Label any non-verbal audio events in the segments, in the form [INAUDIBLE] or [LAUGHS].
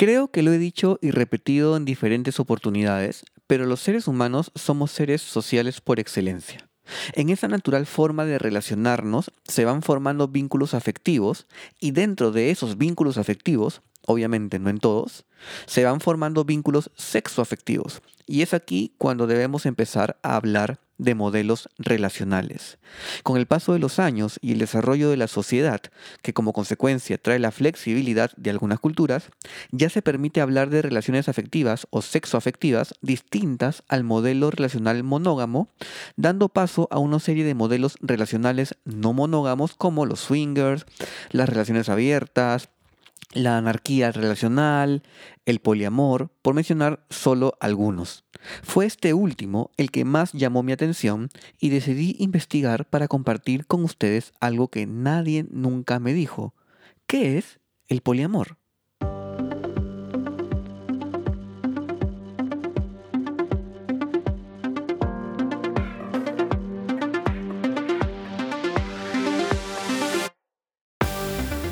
Creo que lo he dicho y repetido en diferentes oportunidades, pero los seres humanos somos seres sociales por excelencia. En esa natural forma de relacionarnos se van formando vínculos afectivos y dentro de esos vínculos afectivos, obviamente no en todos, se van formando vínculos sexoafectivos. Y es aquí cuando debemos empezar a hablar de modelos relacionales. Con el paso de los años y el desarrollo de la sociedad, que como consecuencia trae la flexibilidad de algunas culturas, ya se permite hablar de relaciones afectivas o sexoafectivas distintas al modelo relacional monógamo, dando paso a una serie de modelos relacionales no monógamos como los swingers, las relaciones abiertas, la anarquía relacional, el poliamor, por mencionar solo algunos. Fue este último el que más llamó mi atención y decidí investigar para compartir con ustedes algo que nadie nunca me dijo. ¿Qué es el poliamor?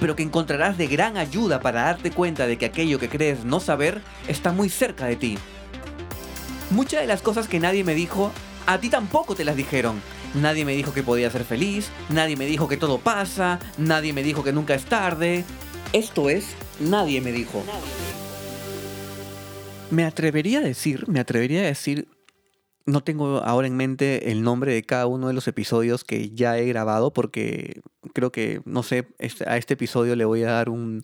pero que encontrarás de gran ayuda para darte cuenta de que aquello que crees no saber está muy cerca de ti. Muchas de las cosas que nadie me dijo, a ti tampoco te las dijeron. Nadie me dijo que podía ser feliz, nadie me dijo que todo pasa, nadie me dijo que nunca es tarde. Esto es, nadie me dijo. Me atrevería a decir, me atrevería a decir no tengo ahora en mente el nombre de cada uno de los episodios que ya he grabado porque creo que, no sé, este, a este episodio le voy a dar un,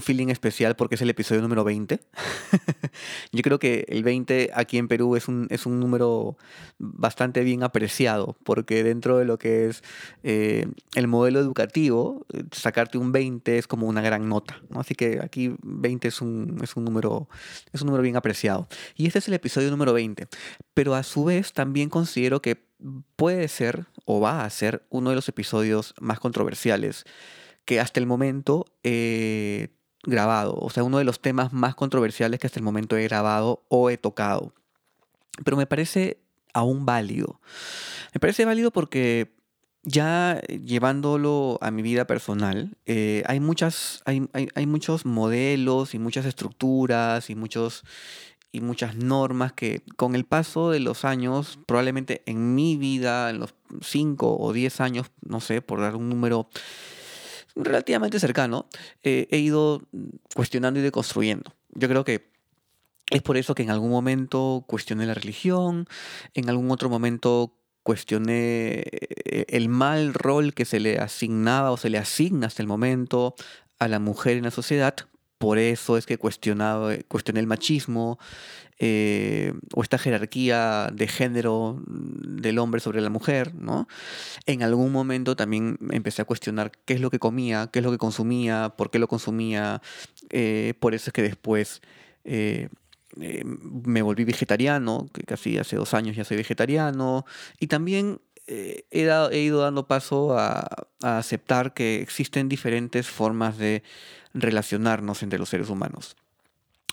feeling especial porque es el episodio número 20. [LAUGHS] Yo creo que el 20 aquí en Perú es un, es un número bastante bien apreciado porque dentro de lo que es eh, el modelo educativo, sacarte un 20 es como una gran nota. Así que aquí 20 es un, es, un número, es un número bien apreciado. Y este es el episodio número 20. Pero su vez también considero que puede ser o va a ser uno de los episodios más controversiales que hasta el momento he grabado, o sea, uno de los temas más controversiales que hasta el momento he grabado o he tocado. Pero me parece aún válido. Me parece válido porque ya llevándolo a mi vida personal, eh, hay, muchas, hay, hay, muchos modelos y muchas estructuras y muchos y muchas normas que con el paso de los años, probablemente en mi vida, en los 5 o 10 años, no sé, por dar un número relativamente cercano, eh, he ido cuestionando y deconstruyendo. Yo creo que es por eso que en algún momento cuestioné la religión, en algún otro momento cuestioné eh, el mal rol que se le asignaba o se le asigna hasta el momento a la mujer en la sociedad, por eso es que cuestionaba, cuestioné el machismo eh, o esta jerarquía de género del hombre sobre la mujer, ¿no? En algún momento también empecé a cuestionar qué es lo que comía, qué es lo que consumía, por qué lo consumía. Eh, por eso es que después eh, me volví vegetariano, que casi hace dos años ya soy vegetariano. Y también he, ido dando paso a aceptar que existen diferentes formas de relacionarnos entre los seres humanos.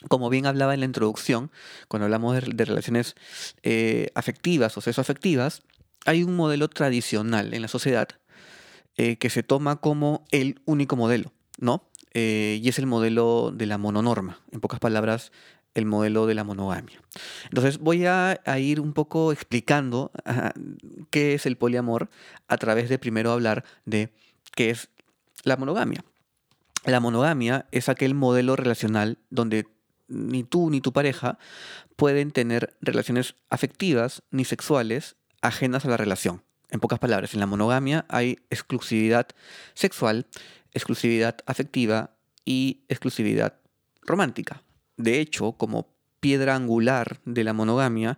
Como bien hablaba en la introducción, cuando hablamos de, relaciones eh, afectivas o sexoafectivas, hay un modelo tradicional en la sociedad eh, que se toma como el único modelo, ¿no? Eh, y es el modelo de la mononorma, en pocas palabras, el modelo de la monogamia. Entonces voy a, ir un poco explicando qué es el poliamor a través de primero hablar de qué es la monogamia. La monogamia es aquel modelo relacional donde ni tú ni tu pareja pueden tener relaciones afectivas ni sexuales ajenas a la relación. En pocas palabras, en la monogamia hay exclusividad sexual, exclusividad afectiva y exclusividad romántica. De hecho, como piedra angular de la monogamia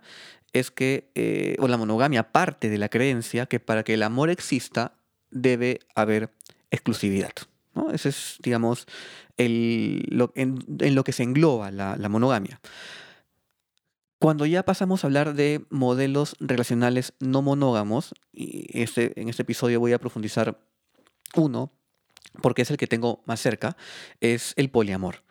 es que, eh, o la monogamia parte de la creencia que para que el amor exista debe haber exclusividad. ¿no? Ese es, digamos, en, lo que se engloba la, la monogamia. Cuando ya pasamos a hablar de modelos relacionales no monógamos, y este, en este episodio voy a profundizar uno, porque es el que tengo más cerca, es el poliamor.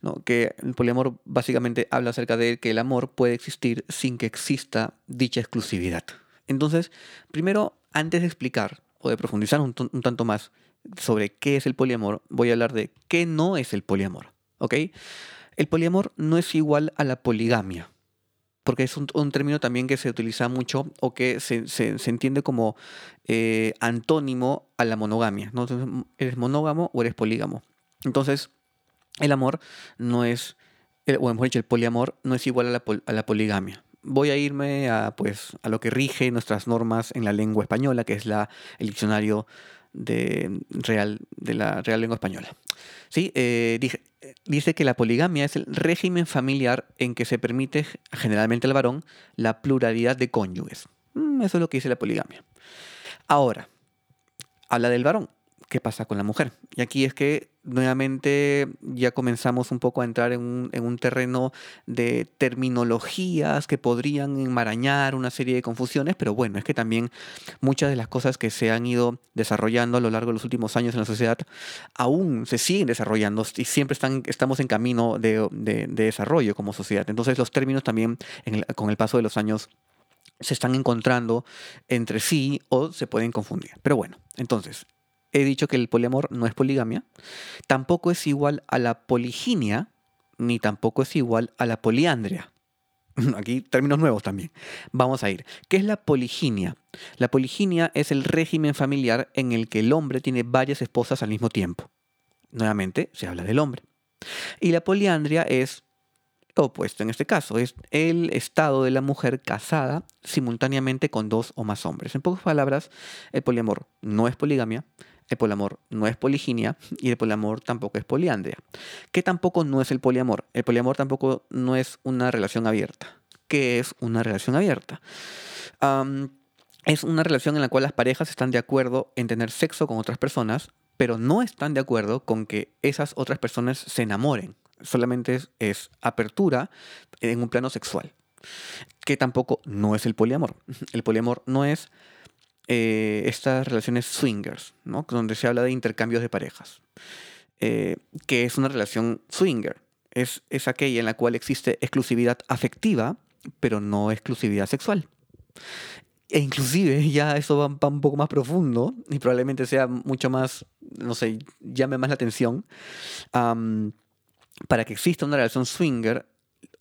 ¿No? Que el poliamor básicamente habla acerca de que el amor puede existir sin que exista dicha exclusividad. Entonces, primero, antes de explicar o de profundizar un, tanto más sobre qué es el poliamor, voy a hablar de qué no es el poliamor. ¿Ok? El poliamor no es igual a la poligamia porque es un, término también que se utiliza mucho o que se, entiende como eh, antónimo a la monogamia. ¿no? ¿Eres monógamo o eres polígamo? Entonces, el amor no es, o mejor dicho, el poliamor no es igual a la, a la poligamia voy a irme a, pues, a lo que rige nuestras normas en la lengua española, que es la, el diccionario de, real, de la Real Lengua Española. ¿Sí? Eh, dice que la poligamia es el régimen familiar en que se permite generalmente al varón la pluralidad de cónyuges. Mm, eso es lo que dice la poligamia. Ahora, habla del varón qué pasa con la mujer. Y aquí es que nuevamente ya comenzamos un poco a entrar en un, terreno de terminologías que podrían enmarañar una serie de confusiones, pero bueno, es que también muchas de las cosas que se han ido desarrollando a lo largo de los últimos años en la sociedad aún se siguen desarrollando y siempre están, estamos en camino de, desarrollo como sociedad. Entonces los términos también con el paso de los años se están encontrando entre sí o se pueden confundir. Pero bueno, entonces, he dicho que el poliamor no es poligamia, tampoco es igual a la poliginia, ni tampoco es igual a la poliandria. [LAUGHS] Aquí términos nuevos también. Vamos a ir. ¿Qué es la poliginia? La poliginia es el régimen familiar en el que el hombre tiene varias esposas al mismo tiempo. Nuevamente, se habla del hombre. Y la poliandria es opuesto en este caso, es el estado de la mujer casada simultáneamente con dos o más hombres. En pocas palabras, el poliamor no es poligamia, el poliamor no es poliginia y el poliamor tampoco es poliandria. ¿Qué tampoco no es el poliamor? El poliamor tampoco no es una relación abierta. ¿Qué es una relación abierta? es una relación en la cual las parejas están de acuerdo en tener sexo con otras personas, pero no están de acuerdo con que esas otras personas se enamoren. Solamente es, apertura en un plano sexual. Que tampoco no es el poliamor. El poliamor no es eh, estas relaciones swingers, ¿no? donde se habla de intercambios de parejas, eh, que es una relación swinger. Es, es aquella en la cual existe exclusividad afectiva, pero no exclusividad sexual. E inclusive [LAUGHS] ya eso va, un poco más profundo y probablemente sea mucho más, no sé, llame más la atención. para que exista una relación swinger,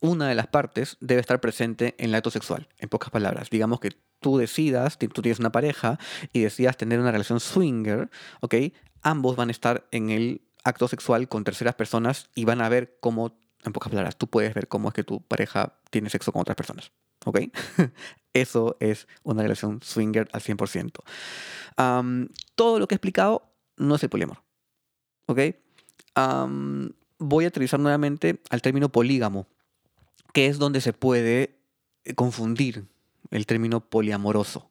una de las partes debe estar presente en el acto sexual, en pocas palabras. Digamos que tú decidas, tú tienes una pareja y decidas tener una relación swinger, ¿ok? Ambos van a estar en el acto sexual con terceras personas y van a ver cómo, en pocas palabras, tú puedes ver cómo es que tu pareja tiene sexo con otras personas, ¿ok? [LAUGHS] Eso es una relación swinger al 100%. todo lo que he explicado no es el poliamor, ¿ok? voy a utilizar nuevamente al término polígamo, que es donde se puede confundir el término poliamoroso.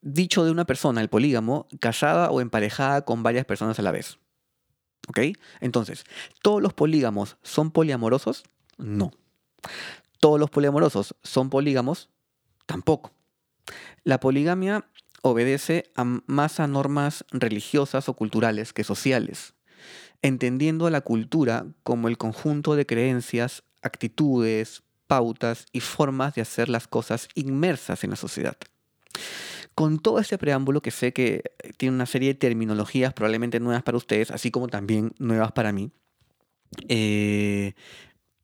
dicho de una persona, el polígamo, casada o emparejada con varias personas a la vez. ¿Ok? Entonces, ¿todos los polígamos son poliamorosos? No. ¿Todos los poliamorosos son polígamos? Tampoco. La poligamia obedece más a normas religiosas o culturales que sociales, entendiendo a la cultura como el conjunto de creencias, actitudes, pautas y formas de hacer las cosas inmersas en la sociedad. Con todo este preámbulo que sé que tiene una serie de terminologías probablemente nuevas para ustedes, así como también nuevas para mí, eh,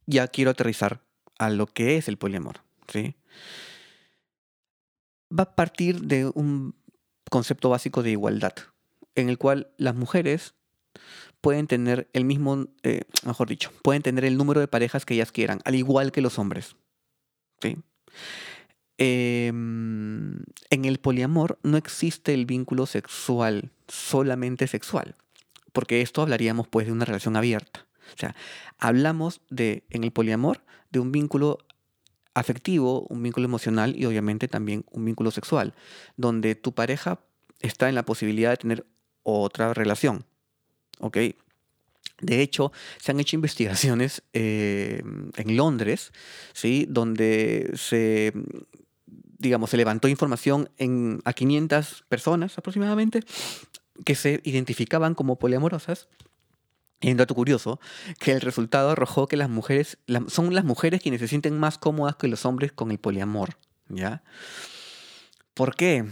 ya quiero aterrizar a lo que es el poliamor. ¿sí? Va a partir de un concepto básico de igualdad, en el cual las mujeres pueden tener el mismo, eh, mejor dicho, pueden tener el número de parejas que ellas quieran, al igual que los hombres. ¿sí? Em, en el poliamor no existe el vínculo sexual, solamente sexual, porque esto hablaríamos pues de una relación abierta. O sea, hablamos de, en el poliamor, de un vínculo afectivo, un vínculo emocional y obviamente también un vínculo sexual, donde tu pareja está en la posibilidad de tener otra relación. ¿Ok? De hecho, se han hecho investigaciones eh, en Londres, ¿sí? donde se, digamos, se levantó información en, a 500 personas aproximadamente que se identificaban como poliamorosas. Y un dato curioso, que el resultado arrojó que las mujeres, son las mujeres quienes se sienten más cómodas que los hombres con el poliamor, ¿ya? ¿Por qué?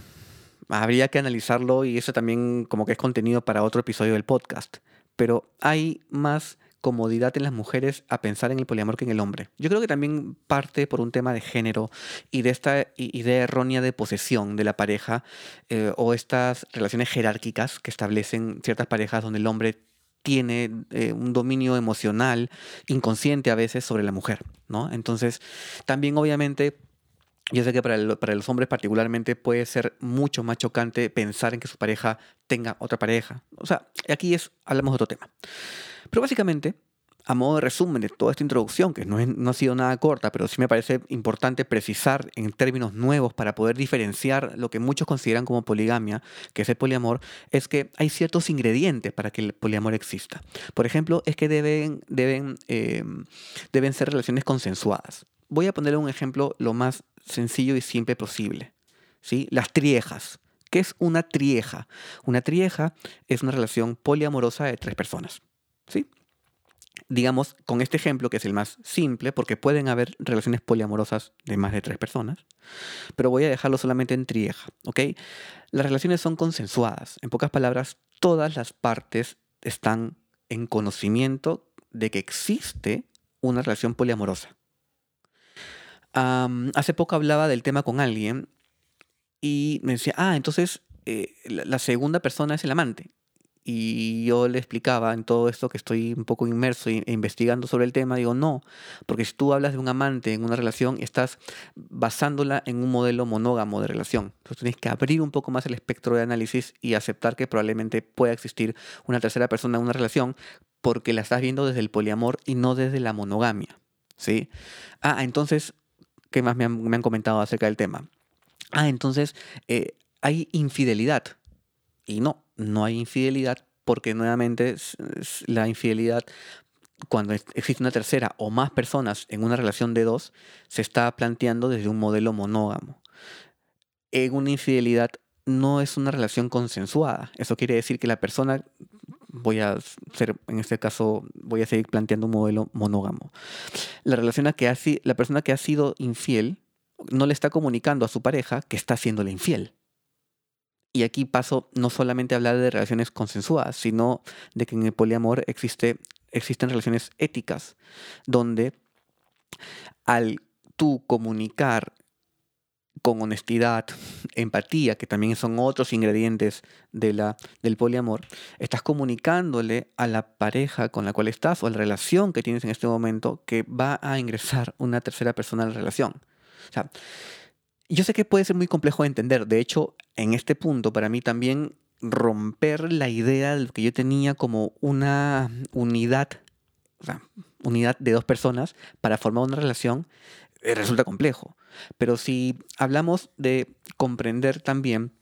Habría que analizarlo y eso también como que es contenido para otro episodio del podcast pero hay más comodidad en las mujeres a pensar en el poliamor que en el hombre. Yo creo que también parte por un tema de género y de esta idea errónea de posesión de la pareja eh, o estas relaciones jerárquicas que establecen ciertas parejas donde el hombre tiene eh, un dominio emocional inconsciente a veces sobre la mujer, ¿no? Entonces, también obviamente yo sé que para, para, los hombres particularmente puede ser mucho más chocante pensar en que su pareja tenga otra pareja. O sea, aquí es, hablamos de otro tema. Pero básicamente, a modo de resumen de toda esta introducción, que no, no ha sido nada corta, pero sí me parece importante precisar en términos nuevos para poder diferenciar lo que muchos consideran como poligamia, que es el poliamor, es que hay ciertos ingredientes para que el poliamor exista. Por ejemplo, es que deben, deben, eh, deben ser relaciones consensuadas. Voy a poner un ejemplo lo más sencillo y simple posible. ¿sí? Las triejas. ¿Qué es una trieja? Una trieja es una relación poliamorosa de tres personas. ¿sí? Digamos, con este ejemplo, que es el más simple, porque pueden haber relaciones poliamorosas de más de tres personas, pero voy a dejarlo solamente en trieja. ¿ok? Las relaciones son consensuadas. En pocas palabras, todas las partes están en conocimiento de que existe una relación poliamorosa hace poco hablaba del tema con alguien y me decía, ah, entonces eh, la, segunda persona es el amante. Y yo le explicaba en todo esto que estoy un poco inmerso e investigando sobre el tema, digo, no, porque si tú hablas de un amante en una relación, estás basándola en un modelo monógamo de relación. Entonces tienes que abrir un poco más el espectro de análisis y aceptar que probablemente pueda existir una tercera persona en una relación porque la estás viendo desde el poliamor y no desde la monogamia. ¿sí? Ah, entonces ¿Qué más me han, comentado acerca del tema? Ah, entonces eh, hay infidelidad. Y no, no hay infidelidad porque nuevamente la infidelidad, cuando existe una tercera o más personas en una relación de dos, se está planteando desde un modelo monógamo. En una infidelidad no es una relación consensuada. Eso quiere decir que la persona voy a ser, en este caso, voy a seguir planteando un modelo monógamo. La, relación a que ha, la persona que ha sido infiel no le está comunicando a su pareja que está haciéndole infiel. Y aquí paso no solamente a hablar de relaciones consensuadas, sino de que en el poliamor existe, existen relaciones éticas, donde al tú comunicar con honestidad, empatía, que también son otros ingredientes de la, del poliamor, estás comunicándole a la pareja con la cual estás o a la relación que tienes en este momento que va a ingresar una tercera persona a la relación. Yo sé que puede ser muy complejo de entender. De hecho, en este punto, para mí también romper la idea de que yo tenía como una unidad, o sea, unidad de dos personas para formar una relación, eh, resulta complejo. Pero si hablamos de comprender también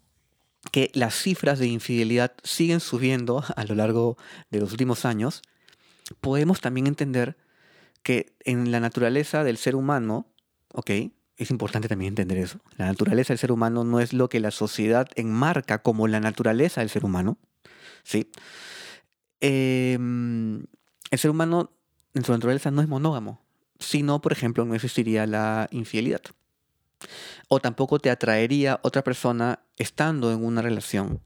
que las cifras de infidelidad siguen subiendo [LAUGHS] a lo largo de los últimos años, podemos también entender que en la naturaleza del ser humano, ¿ok? Es importante también entender eso. La naturaleza del ser humano no es lo que la sociedad enmarca como la naturaleza del ser humano, ¿sí? Em, el ser humano en su naturaleza no es monógamo, sino, por ejemplo, no existiría la infidelidad. O tampoco te atraería otra persona estando en una relación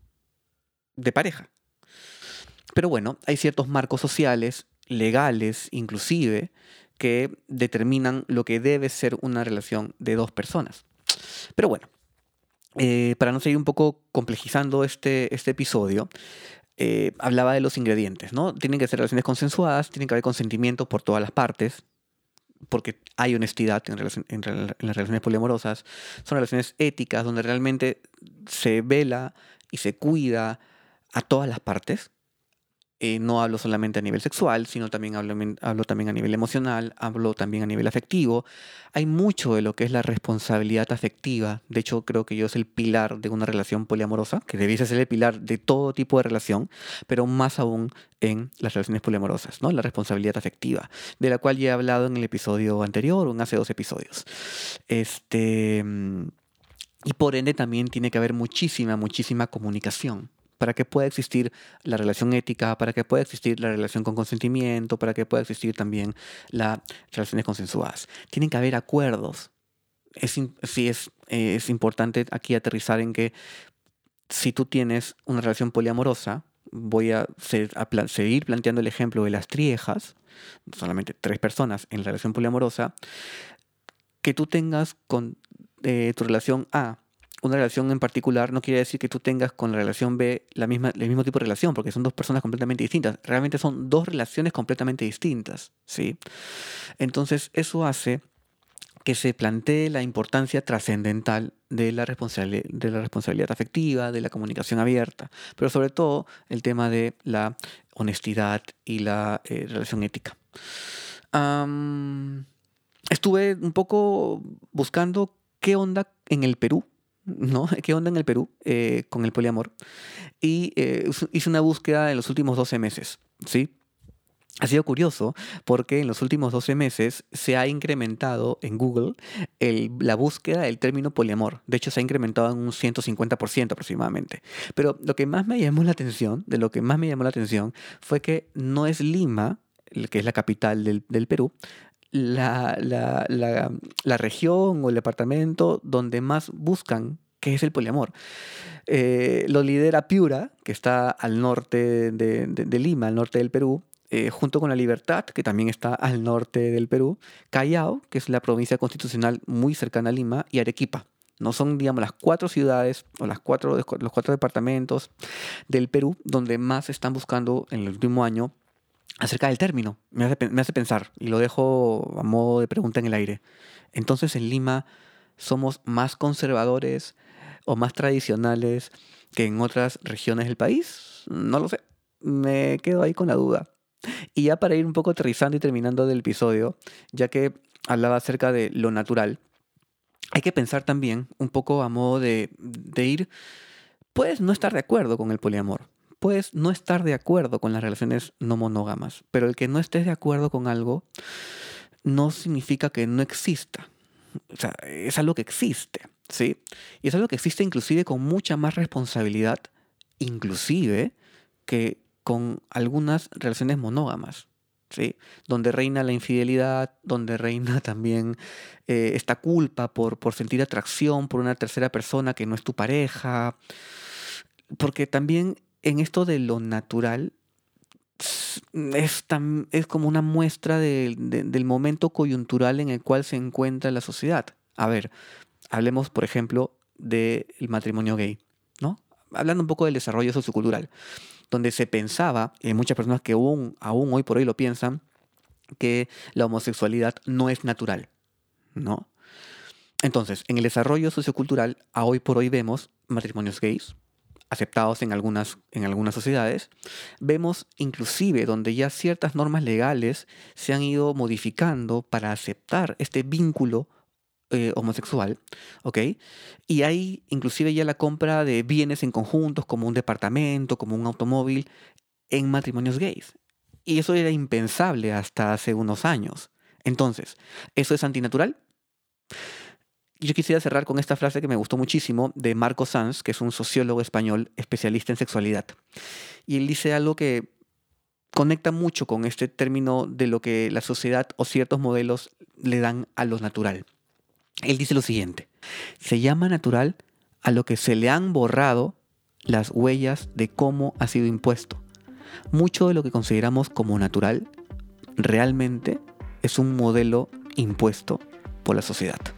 de pareja. Pero bueno, hay ciertos marcos sociales, legales inclusive, que determinan lo que debe ser una relación de dos personas. Pero bueno, eh, para no seguir un poco complejizando este, este episodio, eh, hablaba de los ingredientes, ¿no? Tienen que ser relaciones consensuadas, tienen que haber consentimiento por todas las partes, porque hay honestidad en, las relaciones poliamorosas, son relaciones éticas donde realmente se vela y se cuida a todas las partes. Eh, no hablo solamente a nivel sexual, sino también hablo, hablo, también a nivel emocional, hablo también a nivel afectivo. Hay mucho de lo que es la responsabilidad afectiva. De hecho, creo que yo es el pilar de una relación poliamorosa, que debiese ser el pilar de todo tipo de relación, pero más aún en las relaciones poliamorosas, ¿no? La responsabilidad afectiva, de la cual ya he hablado en el episodio anterior o en hace dos episodios. Este, y por ende también tiene que haber muchísima, muchísima comunicación para que pueda existir la relación ética, para que pueda existir la relación con consentimiento, para que pueda existir también las relaciones consensuadas. Tienen que haber acuerdos. Es, es, es importante aquí aterrizar en que si tú tienes una relación poliamorosa, voy a, seguir planteando el ejemplo de las triejas, solamente tres personas en la relación poliamorosa, que tú tengas con eh, tu relación A una relación en particular no quiere decir que tú tengas con la relación B la misma, el mismo tipo de relación, porque son dos personas completamente distintas. Realmente son dos relaciones completamente distintas, ¿sí? Entonces, eso hace que se plantee la importancia trascendental de la, de la responsabilidad afectiva, de la comunicación abierta, pero sobre todo el tema de la honestidad y la eh, relación ética. estuve un poco buscando qué onda en el Perú ¿no? [LAUGHS] ¿Qué onda en el Perú eh, con el poliamor? Y eh, hice una búsqueda en los últimos 12 meses, ¿sí? Ha sido curioso porque en los últimos 12 meses se ha incrementado en Google la búsqueda del término poliamor. De hecho, se ha incrementado en un 150% aproximadamente. Pero lo que más me llamó la atención, de lo que más me llamó la atención, fue que no es Lima, que es la capital del, del Perú, la, la, la, región o el departamento donde más buscan qué es el poliamor. Eh, lo lidera Piura, que está al norte de, Lima, al norte del Perú, eh, junto con La Libertad, que también está al norte del Perú, Callao, que es la provincia constitucional muy cercana a Lima, y Arequipa. No son, digamos, las cuatro ciudades o las cuatro, los cuatro departamentos del Perú donde más están buscando en el último año acerca del término. Me hace, pensar y lo dejo a modo de pregunta en el aire. Entonces en Lima somos más conservadores o más tradicionales que en otras regiones del país. No lo sé. Me quedo ahí con la duda. Y ya para ir un poco aterrizando y terminando del episodio, ya que hablaba acerca de lo natural, hay que pensar también un poco a modo de, de ir, puedes no estar de acuerdo con el poliamor, puedes no estar de acuerdo con las relaciones no monógamas, pero el que no estés de acuerdo con algo no significa que no exista. O sea, es algo que existe, ¿sí? Y es algo que existe inclusive con mucha más responsabilidad, inclusive que con algunas relaciones monógamas, ¿sí? Donde reina la infidelidad, donde reina [LAUGHS] también eh, esta culpa por, por sentir atracción por una tercera persona que no es tu pareja, porque también en esto de lo natural es, es como una muestra del momento coyuntural en el cual se encuentra la sociedad. A ver, hablemos, por ejemplo, del matrimonio gay, ¿no? Hablando un poco del desarrollo sociocultural, donde se pensaba, y muchas personas que aún, aún hoy por hoy lo piensan, que la homosexualidad no es natural, ¿no? Entonces, en el desarrollo sociocultural, a hoy por hoy vemos matrimonios gays, aceptados en algunas, en algunas sociedades, vemos inclusive donde ya ciertas normas legales se han ido modificando para aceptar este vínculo eh, homosexual, ¿ok? Y hay inclusive ya la compra de bienes en conjuntos como un departamento, como un automóvil, en matrimonios gays. Y eso era impensable hasta hace unos años. Entonces, ¿eso es antinatural? Yo quisiera cerrar con esta frase que me gustó muchísimo de Marco Sanz, que es un sociólogo español especialista en sexualidad. Y él dice algo que conecta mucho con este término de lo que la sociedad o ciertos modelos le dan a lo natural. Él dice lo siguiente, se llama natural a lo que se le han borrado las huellas de cómo ha sido impuesto. Mucho de lo que consideramos como natural realmente es un modelo impuesto por la sociedad.